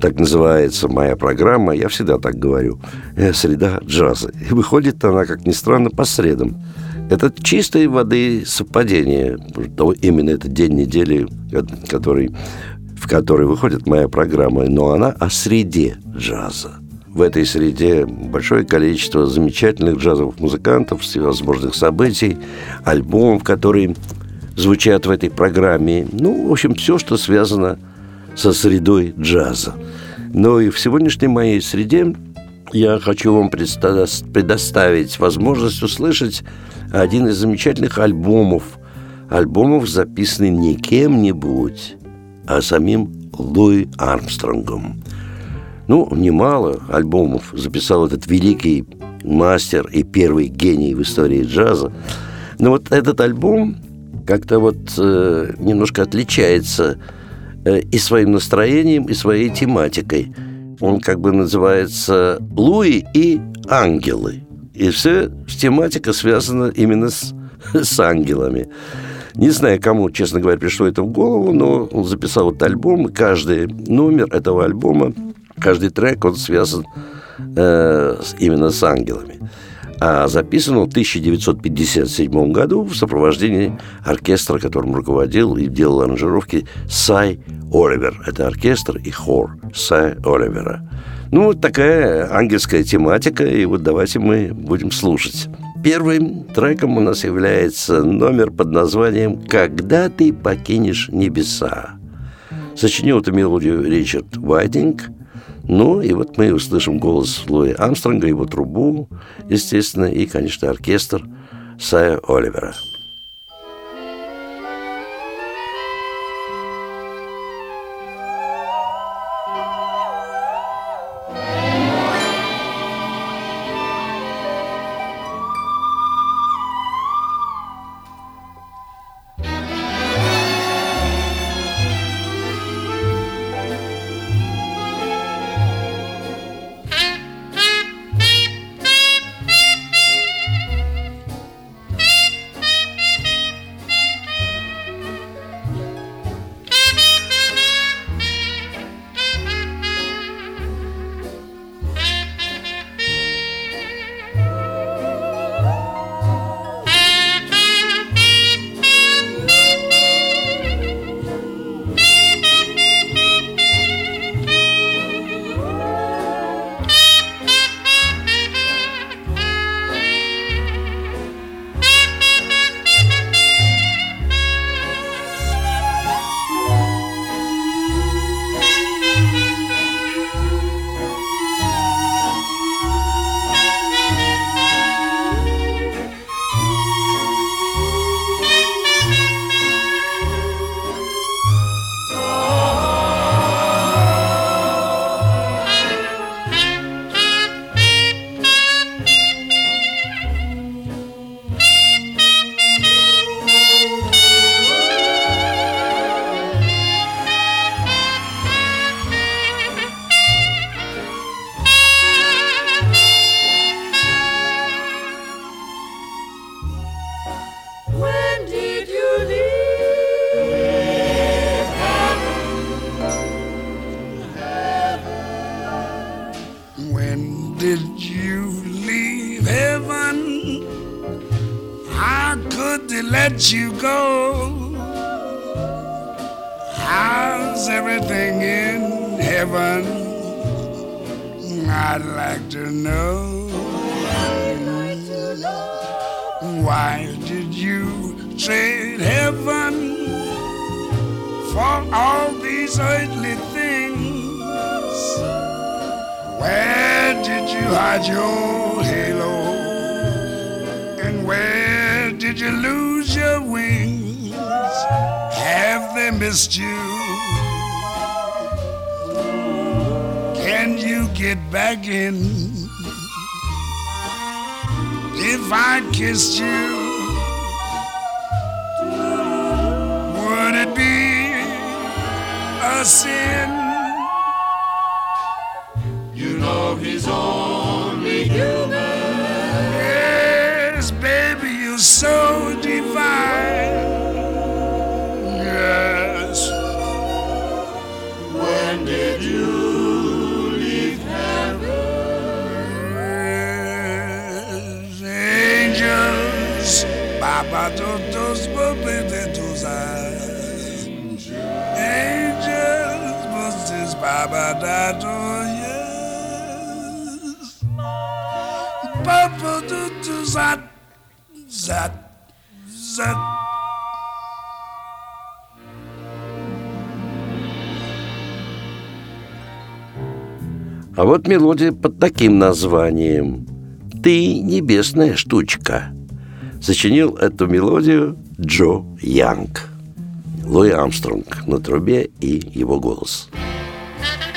Так называется моя программа, я всегда так говорю. Э, среда джаза. И выходит она, как ни странно, по средам. Это чистой воды совпадение. Именно этот день недели, который, в который выходит моя программа. Но она о среде джаза. В этой среде большое количество замечательных джазовых музыкантов, всевозможных событий, альбомов, которые звучат в этой программе. Ну, в общем, все, что связано со средой джаза. Но и в сегодняшней моей среде я хочу вам предоставить возможность услышать один из замечательных альбомов. Альбомов, записанный не кем-нибудь, а самим Луи Армстронгом. Ну, немало альбомов записал этот великий мастер и первый гений в истории джаза. Но вот этот альбом как-то вот э, немножко отличается и своим настроением, и своей тематикой. Он как бы называется «Луи и ангелы». И все тематика связана именно с, с ангелами. Не знаю, кому, честно говоря, пришло это в голову, но он записал этот альбом, и каждый номер этого альбома, каждый трек, он связан э, именно с ангелами а записан он в 1957 году в сопровождении оркестра, которым руководил и делал аранжировки Сай Оливер. Это оркестр и хор Сай Оливера. Ну, вот такая ангельская тематика, и вот давайте мы будем слушать. Первым треком у нас является номер под названием «Когда ты покинешь небеса». Сочинил эту мелодию Ричард Уайтинг – ну, и вот мы услышим голос Луи Амстронга, его трубу, естественно, и, конечно, оркестр Сая Оливера. did you leave heaven? How could they let you go? How's everything in heaven? I'd like to know. Why did you trade heaven for all these earthly things? Well, did you hide your halo? And where did you lose your wings? Have they missed you? Can you get back in? If I kissed you, would it be a sin? Baba todos bobedetos Angels, Moses, Baba dato, yes. Papa tutu zat, zat, zat. А вот мелодия под таким названием «Ты небесная штучка». Сочинил эту мелодию Джо Янг. Луи Армстронг на трубе и его голос. They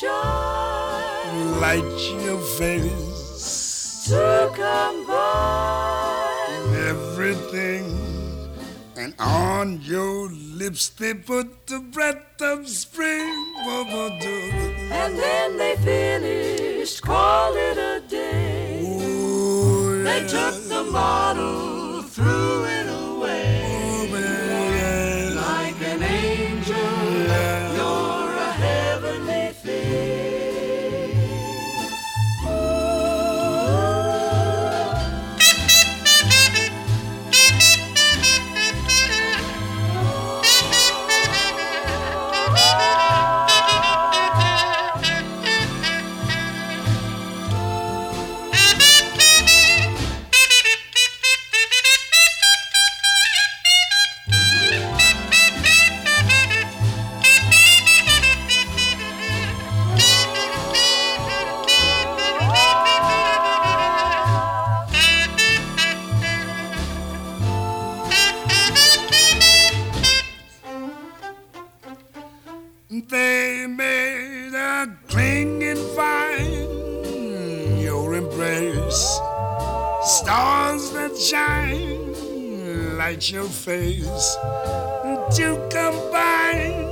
shine. Light your face, To combine everything. And on your lips they put the breath of spring. And then they finished, called it a day. Oh, They took the bottle, threw it shine, light your face, to combine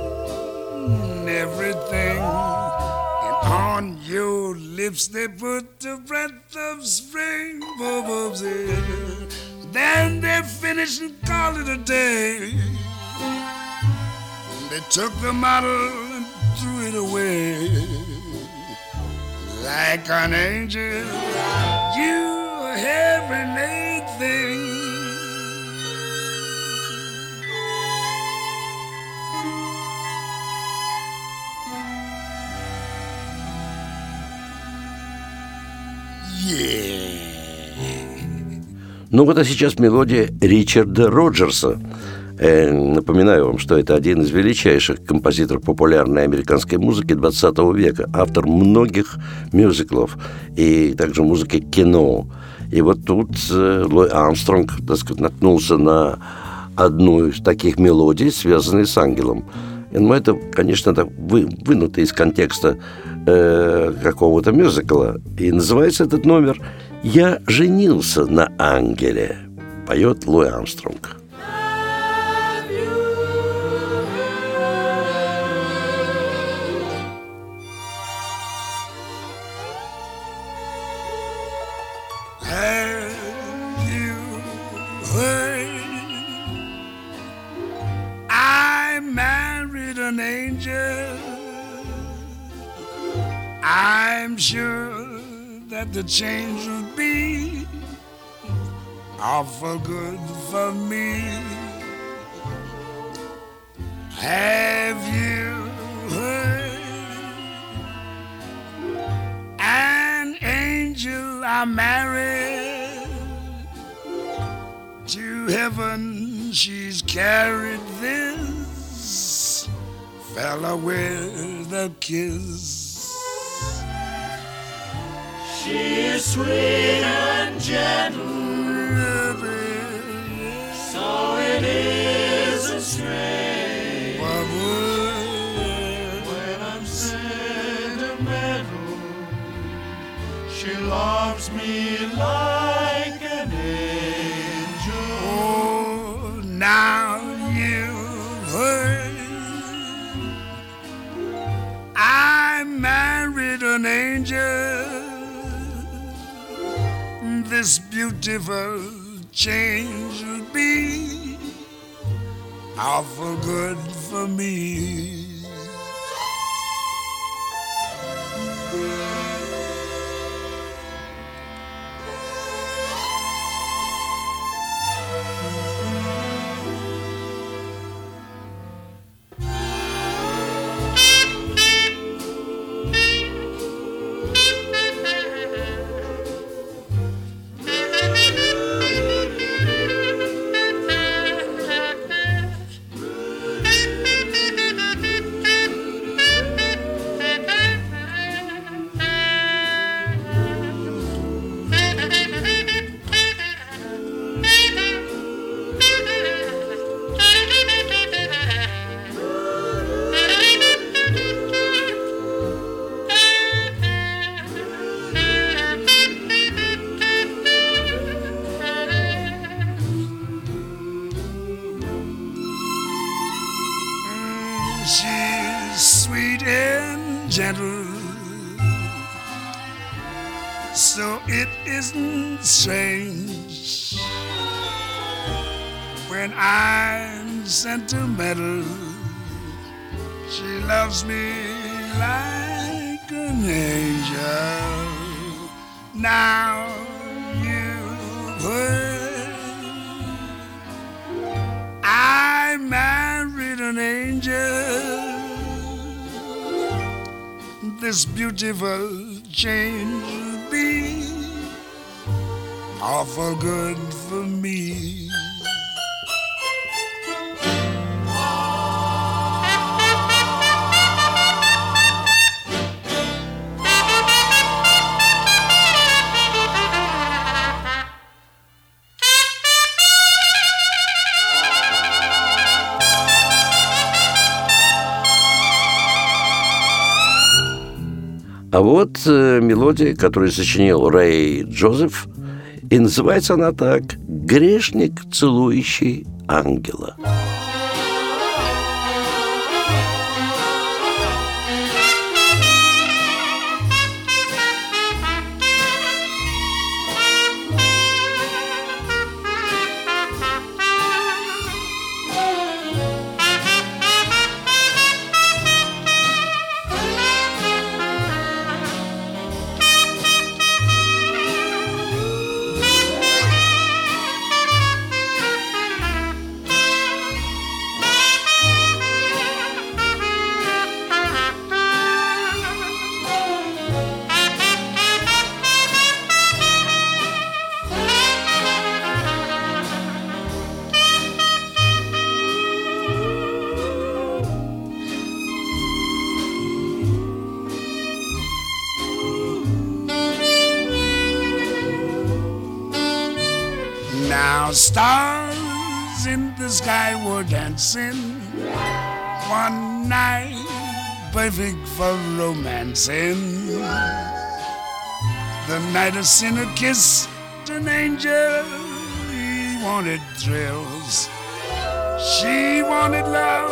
everything. And on your lips they put the breath of spring. Then they finish and call it a day. They took the model and threw it away. Like an angel, you. Ну вот а сейчас мелодия Ричарда Роджерса. Э, напоминаю вам, что это один из величайших композиторов популярной американской музыки 20 века, автор многих мюзиклов и также музыки кино. И вот тут э, Лой Армстронг, так сказать, наткнулся на одну из таких мелодий, связанных с ангелом. И, Ну, это, конечно, так вы, вынуто из контекста э, какого-то мюзикла. И называется этот номер «Я женился на ангеле», поет Луи Армстронг. The change will be awful good for me. Have you heard? An angel I married to heaven. She's carried this fella with a kiss. She is sweet and gentle, so it isn't strange when I'm sentimental. She loves me like an angel. Oh, now you've. I married an angel. This beautiful change will be awful good for me. I'm sentimental. She loves me like an angel. Now you've heard I married an angel. This beautiful change will be awful good for me. А вот э, мелодия, которую сочинил Рэй Джозеф, и называется она так «Грешник, целующий ангела». Dancing one night, perfect for romancing. The night a sinner kissed an angel, he wanted thrills, she wanted love.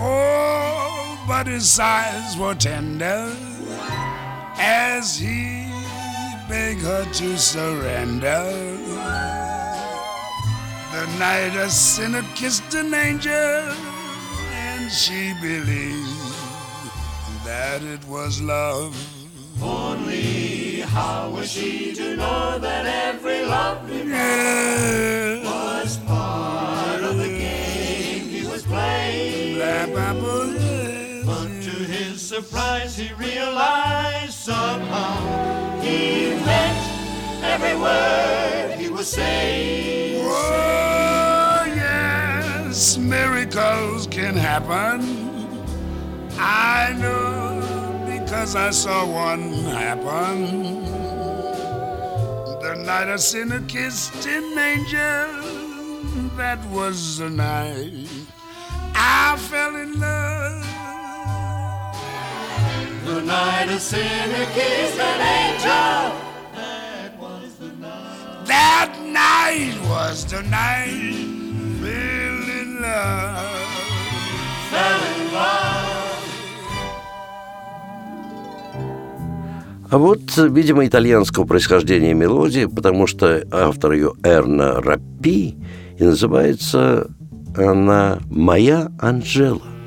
Oh, but his eyes were tender as he begged her to surrender. Night a sinner kissed an angel, and she believed that it was love. Only how was she to know that every lovely Yeah. was part of the game he was playing? But to his surprise, he realized somehow he meant every word he was saying. Yes, miracles can happen. I know because I saw one happen. The night a sinner kissed an angel, that was the night I fell in love. The night a sinner kissed an angel. That was the night. That night was the night love. Fell in love. А вот, видимо, итальянского происхождения мелодия, потому что автор ее Эрна Раппи, и называется она «Моя Анжела».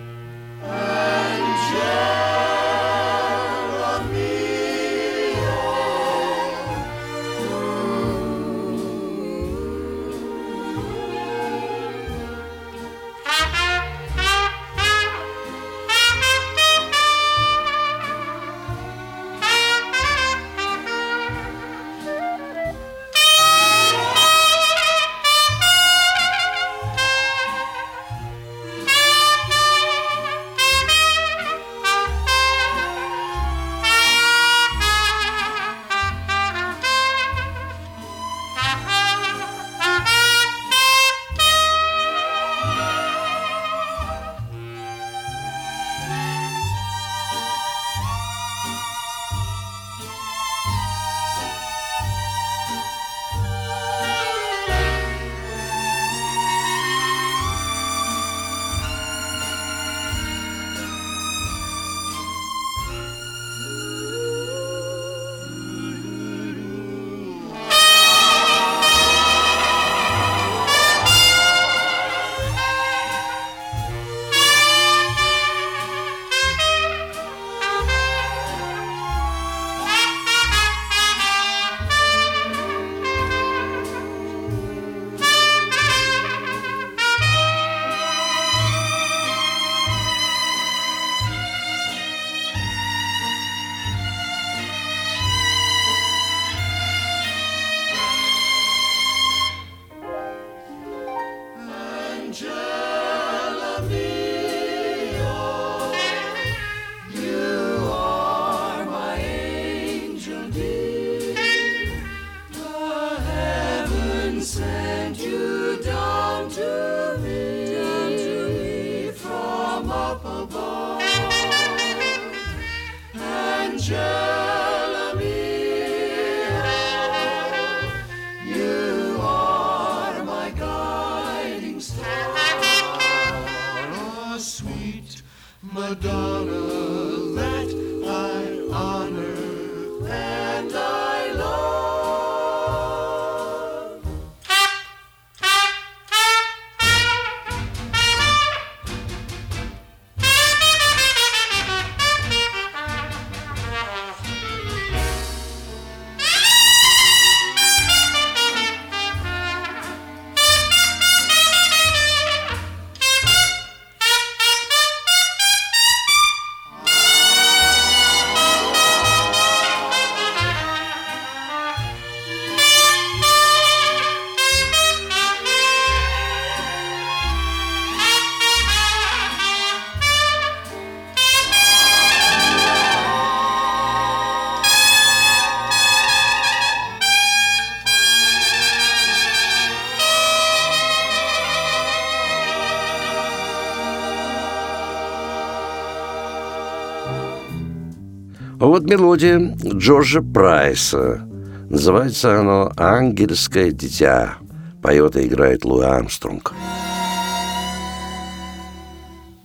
А вот мелодия Джорджа Прайса. Называется оно «Ангельское дитя». Поет и играет Луи Армстронг.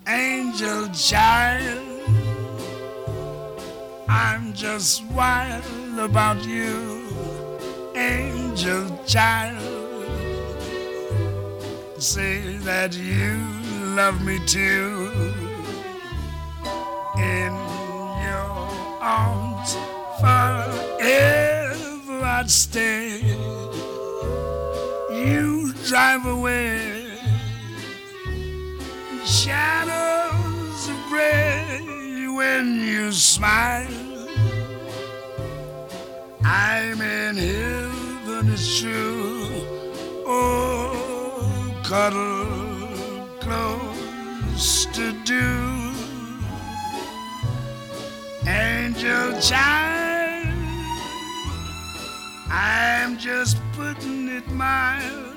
angel child. I'm just wild about you, angel child. Say that you love me too. in arms forever I'd stay. You drive away shadows of gray when you smile. I'm in heaven, it's true. Oh, cuddle close to do. Angel child, I'm just putting it mild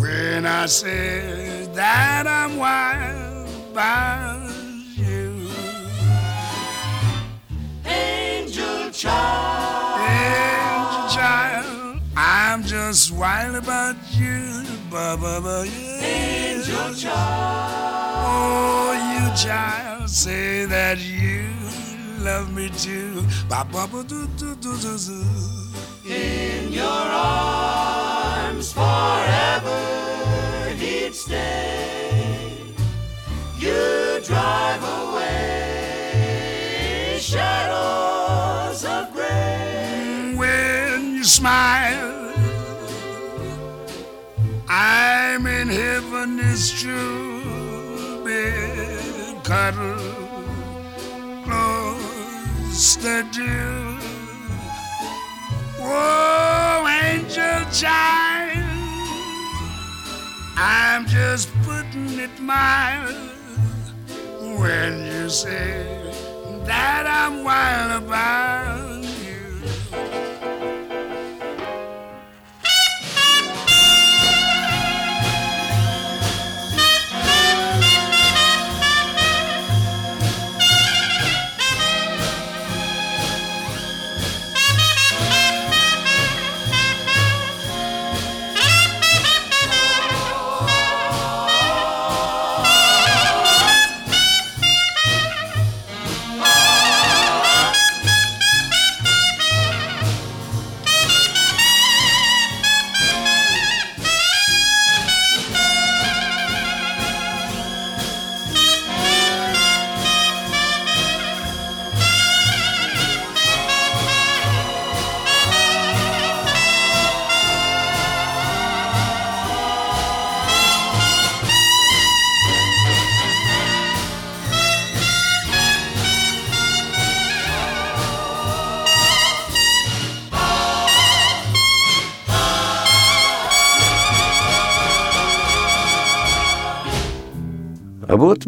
when I say that I'm wild about you. Angel child, Angel child, I'm just wild about you, ba ba ba yeah. angel child, Oh, you child, say that you love me too, in your arms forever he'd stay. You drive away shadows of gray. When you smile, I'm in heaven, it's true, bed cuddle close to you. Whoa, angel child, I'm just putting it mild when you say that I'm wild about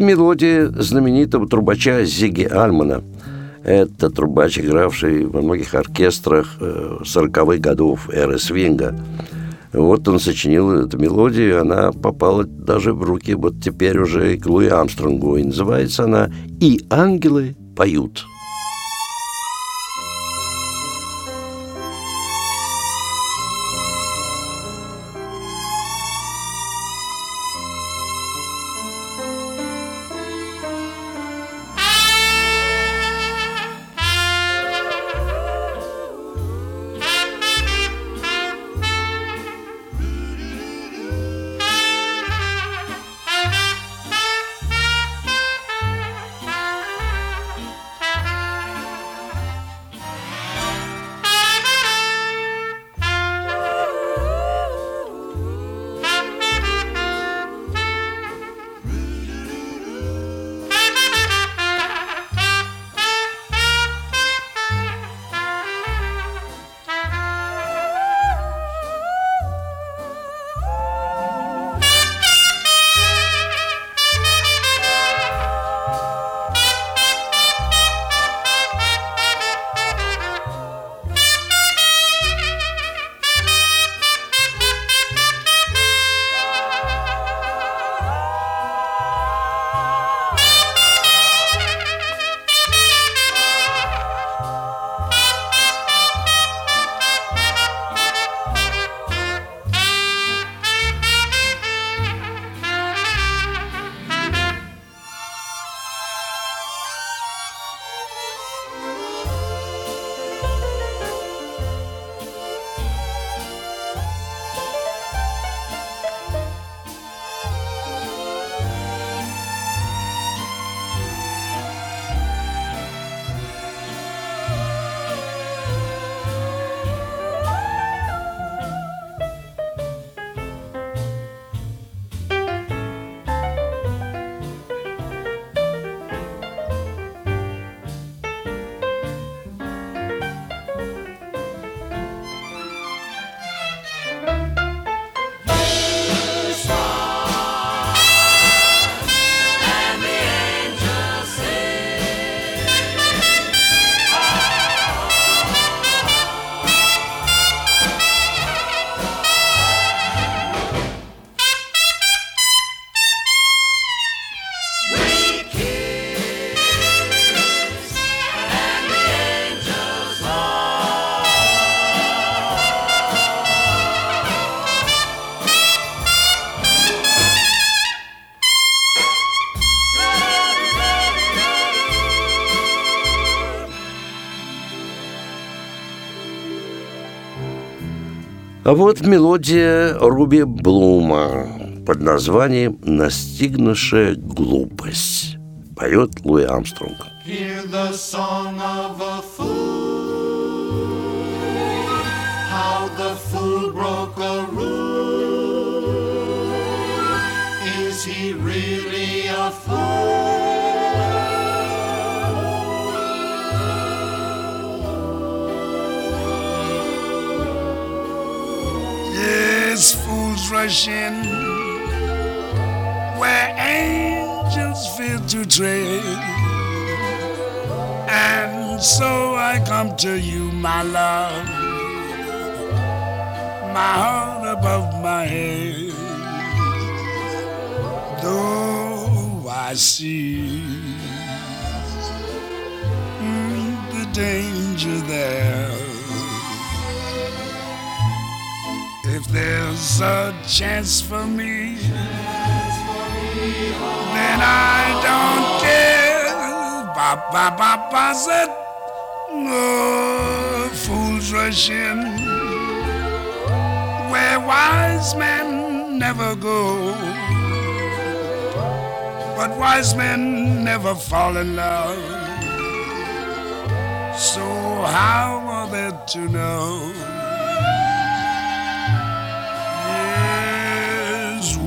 Мелодия знаменитого трубача Зиги Альмана. Это трубач, игравший во многих оркестрах 40-х годов эры свинга. Вот он сочинил эту мелодию, она попала даже в руки вот теперь уже к Луи Амстронгу. И называется она «И ангелы поют». А вот мелодия Руби Блума под названием «Настигнувшая глупость». Поет Луи Армстронг. In where angels fear to tread. And so I come to you, my love, my heart above my head. Though I see mm, the danger there. If there's a chance for me, then I don't care. Ba ba ba ba said, no fools rush in where wise men never go. But wise men never fall in love. So how are they to know?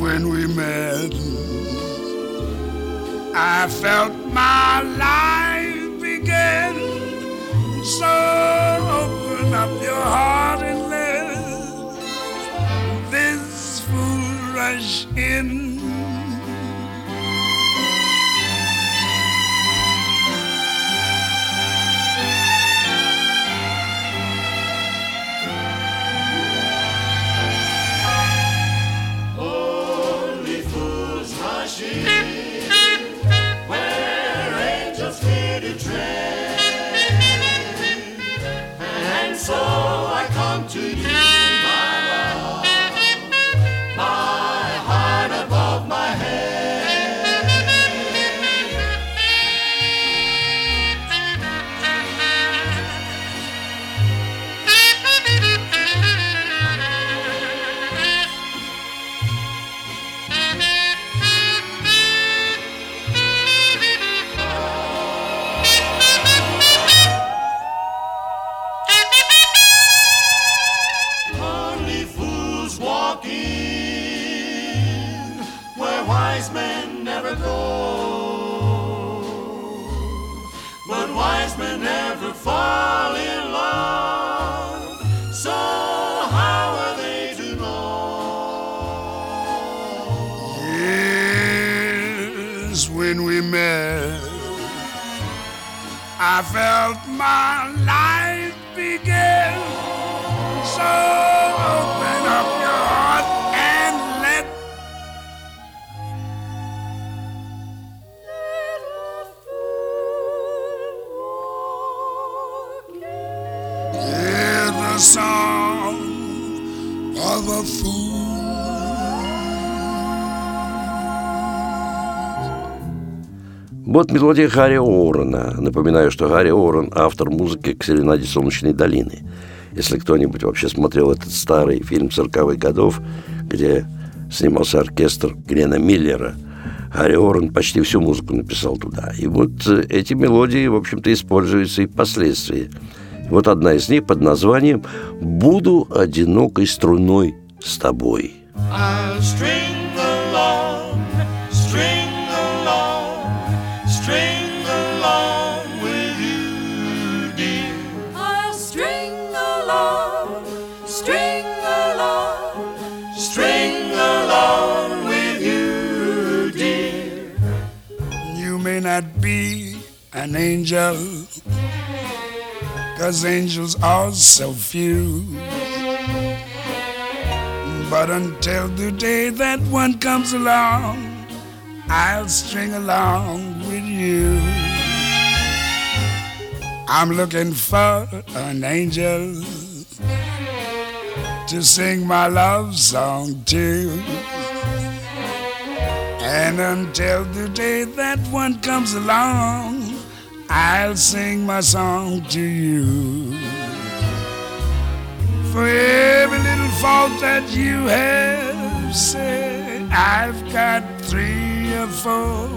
When we met, I felt my life begin. So open up your heart and let this fool rush in. Вот мелодия Гарри Орена. Напоминаю, что Гарри Орен – автор музыки к «Серенаде солнечной долины». Если кто-нибудь вообще смотрел этот старый фильм 40-х годов, где снимался оркестр Грена Миллера, Гарри Орен почти всю музыку написал туда. И вот э, эти мелодии, в общем-то, используются и впоследствии. Вот одна из них под названием «Буду одинокой струной с тобой». I'll string Not be an angel, cause angels are so few. But until the day that one comes along, I'll string along with you. I'm looking for an angel to sing my love song to. And until the day that one comes along, I'll sing my song to you. For every little fault that you have said I've got three or four.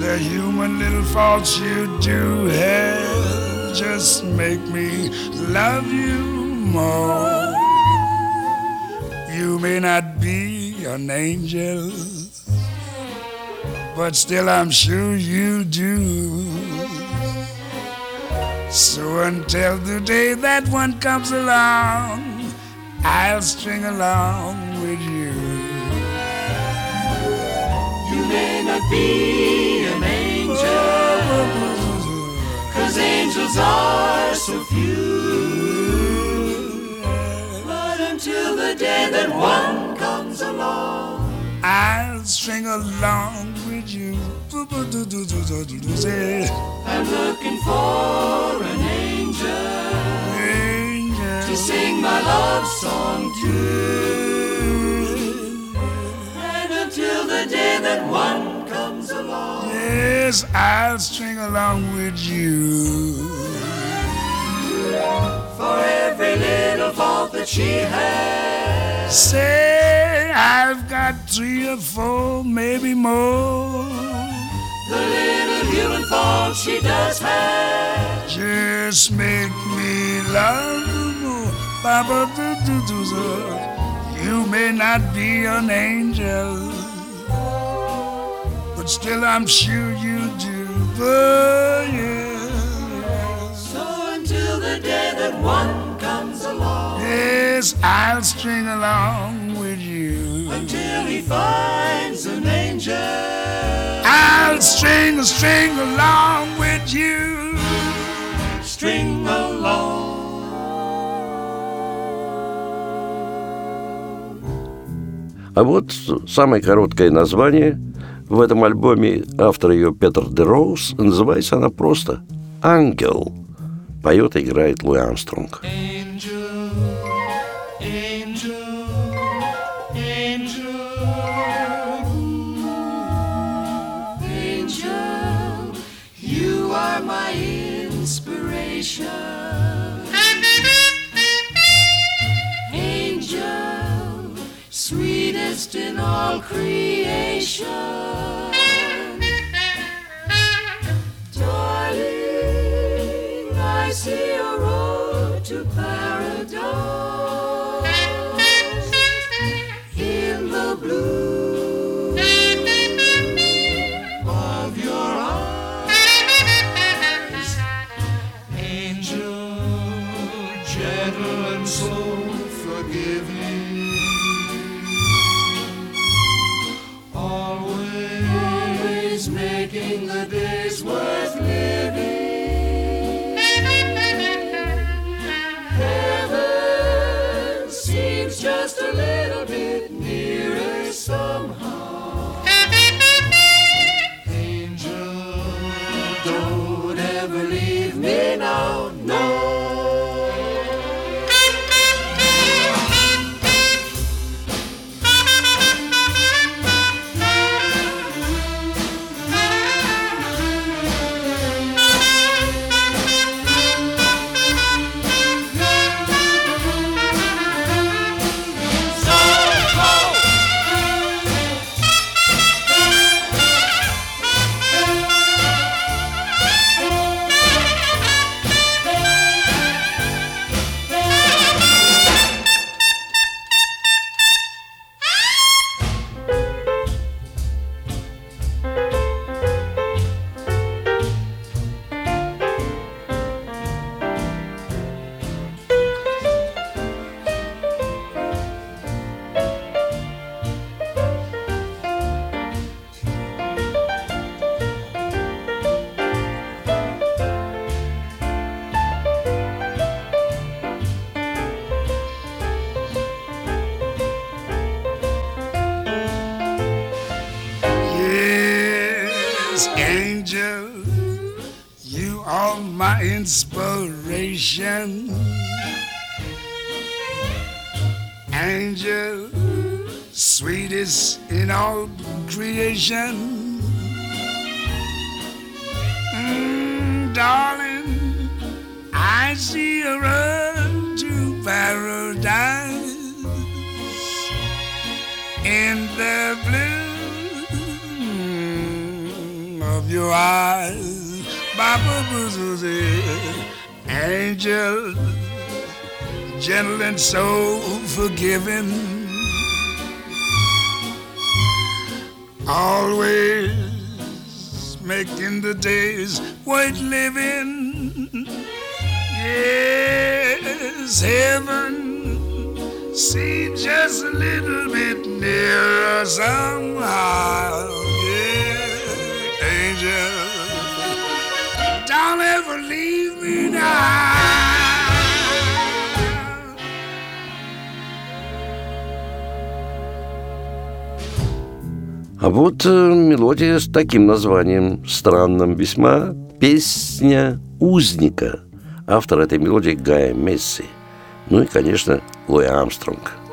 The human little faults you do have just make me love you more. You may not be an angel, but still I'm sure you do. So until the day that one comes along, I'll string along with you. You may not be an angel, cause angels are so few. But until the day that one comes along, I'll string along with you. I'm looking for an angel to sing my love song to. And until the day that one comes along, Yes, I'll string along with you. for every little fault that she has, Say I've got three or four, maybe more. the little human fault she does have. Just make me love do. You may not be an angel, but still I'm sure you do. But yeah, So until the day that one yes, I'll string along with you. until he finds an angel. I'll string, string along with you. String along. А вот самое короткое название в этом альбоме, автор ее Петр Де Роуз, называется она просто «Ангел». Поет и играет Луи Армстронг. Angel, Angel, sweetest in all creation. All creation. Mm, darling, I see a road to paradise in the blue of your eyes. Baba angel, gentle and so forgiving. Always making the days worth living. Yes, heaven seems just a little bit nearer somehow. Yeah, angel, don't ever leave me now. А вот э, мелодия с таким названием, странным весьма, «Песня узника». Автор этой мелодии Гая Месси. Ну и, конечно, Луи Армстронг –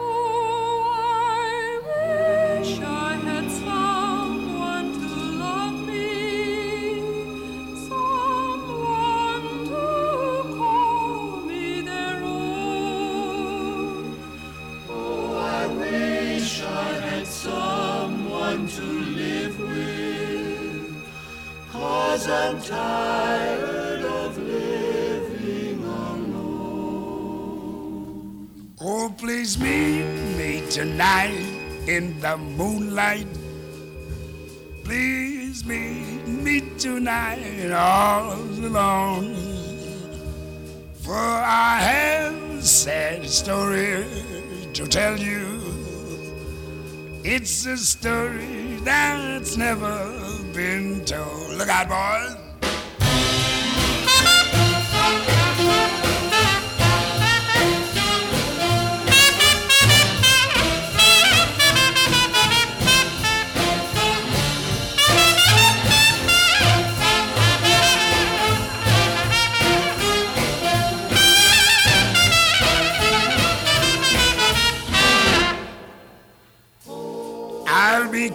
story to tell you. It's a story that's never been told. Look out, boys.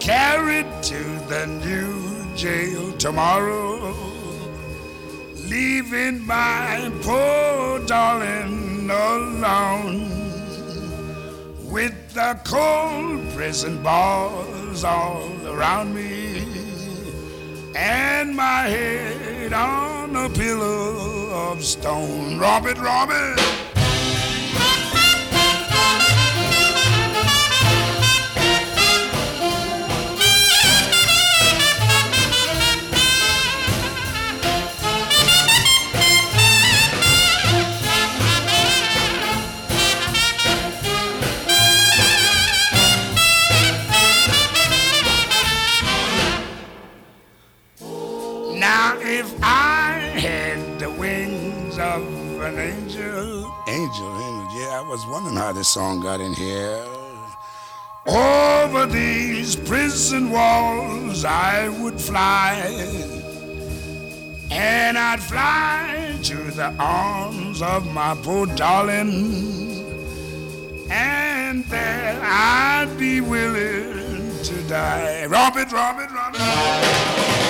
Carried to the new jail tomorrow, leaving my poor darling alone with the cold prison bars all around me and my head on a pillow of stone. Robert, Robert. Was wondering how this song got in here. Over these prison walls I would fly, and I'd fly to the arms of my poor darling, and there I'd be willing to die. Robert, Robert, Robert.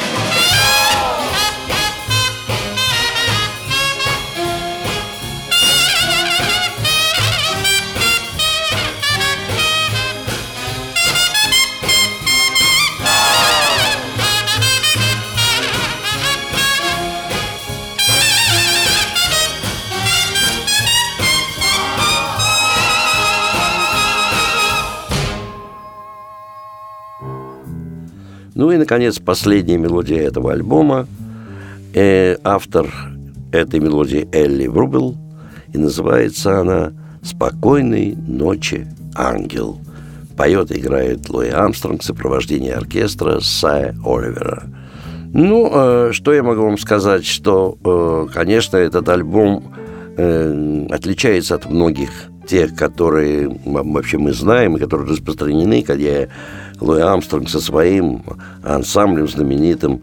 Ну и, наконец, последняя мелодия этого альбома. Э, автор этой мелодии Элли Врубел. И называется она «Спокойной ночи, ангел». Поет и играет Луи Амстронг в сопровождении оркестра Сая Оливера. Ну, э, что я могу вам сказать, что, э, конечно, этот альбом э, отличается от многих тех, которые вообще мы знаем и которые распространены, когда Луи Амстронг со своим ансамблем знаменитым,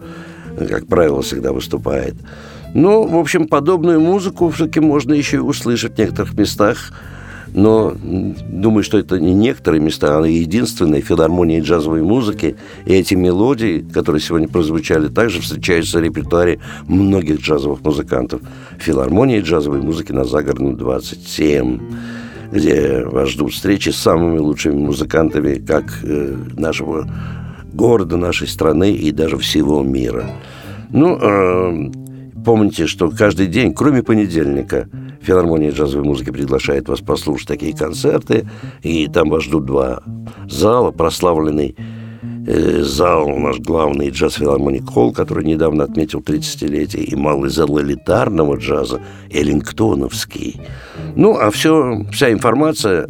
как правило, всегда выступает. Ну, в общем, подобную музыку все-таки можно еще и услышать в некоторых местах но думаю, что это не некоторые места, а единственные филармонии джазовой музыки. И эти мелодии, которые сегодня прозвучали, также встречаются в репертуаре многих джазовых музыкантов. Филармонии джазовой музыки на Загородном 27 где вас ждут встречи с самыми лучшими музыкантами как э, нашего города, нашей страны и даже всего мира. Ну, э, помните, что каждый день, кроме понедельника, Филармония джазовой музыки приглашает вас послушать такие концерты, и там вас ждут два зала, прославленный зал, наш главный джаз филармоник Холл, который недавно отметил 30-летие, и малый зал элитарного джаза Эллингтоновский. Ну, а все, вся информация,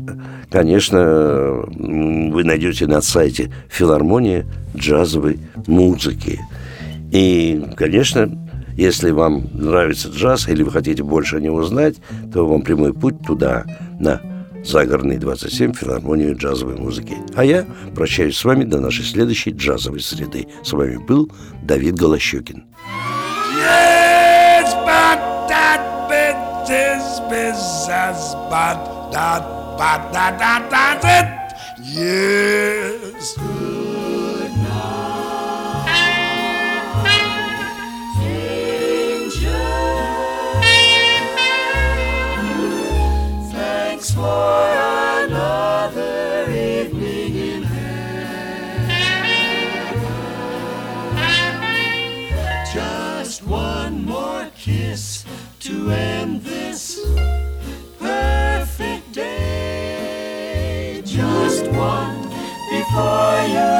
конечно, вы найдете на сайте филармонии джазовой музыки. И, конечно, если вам нравится джаз или вы хотите больше о нем узнать, то вам прямой путь туда, на Загородный 27, филармонию джазовой музыки. А я прощаюсь с вами до нашей следующей джазовой среды. С вами был Давид Голощекин. Yes,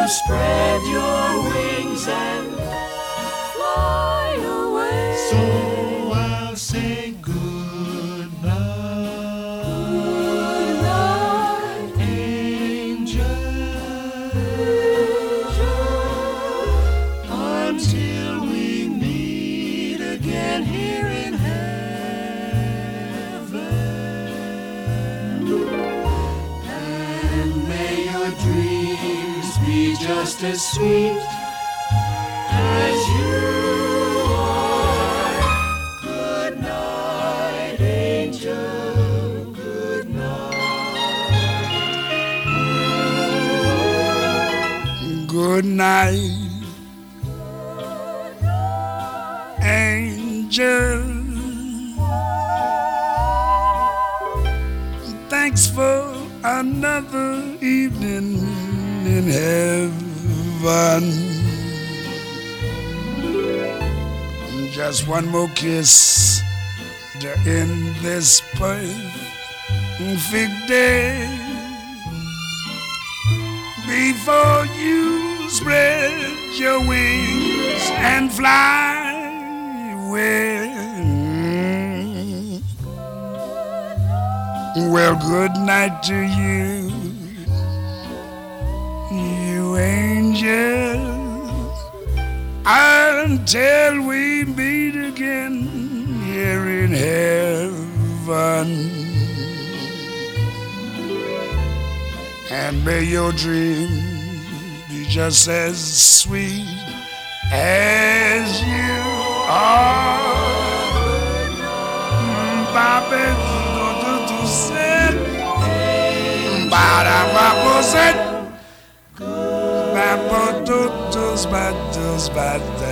spread your wings and as sweet as you are. Good night, angel. Good night. Good night, angel. Thanks for another evening in heaven. Just one more kiss to end this perfect day. Before you spread your wings and fly away. Well, good night to you angel. Until we meet again here in heaven. And may your dream be just as sweet as you are. Bobby, do do do said, babo dos bados badas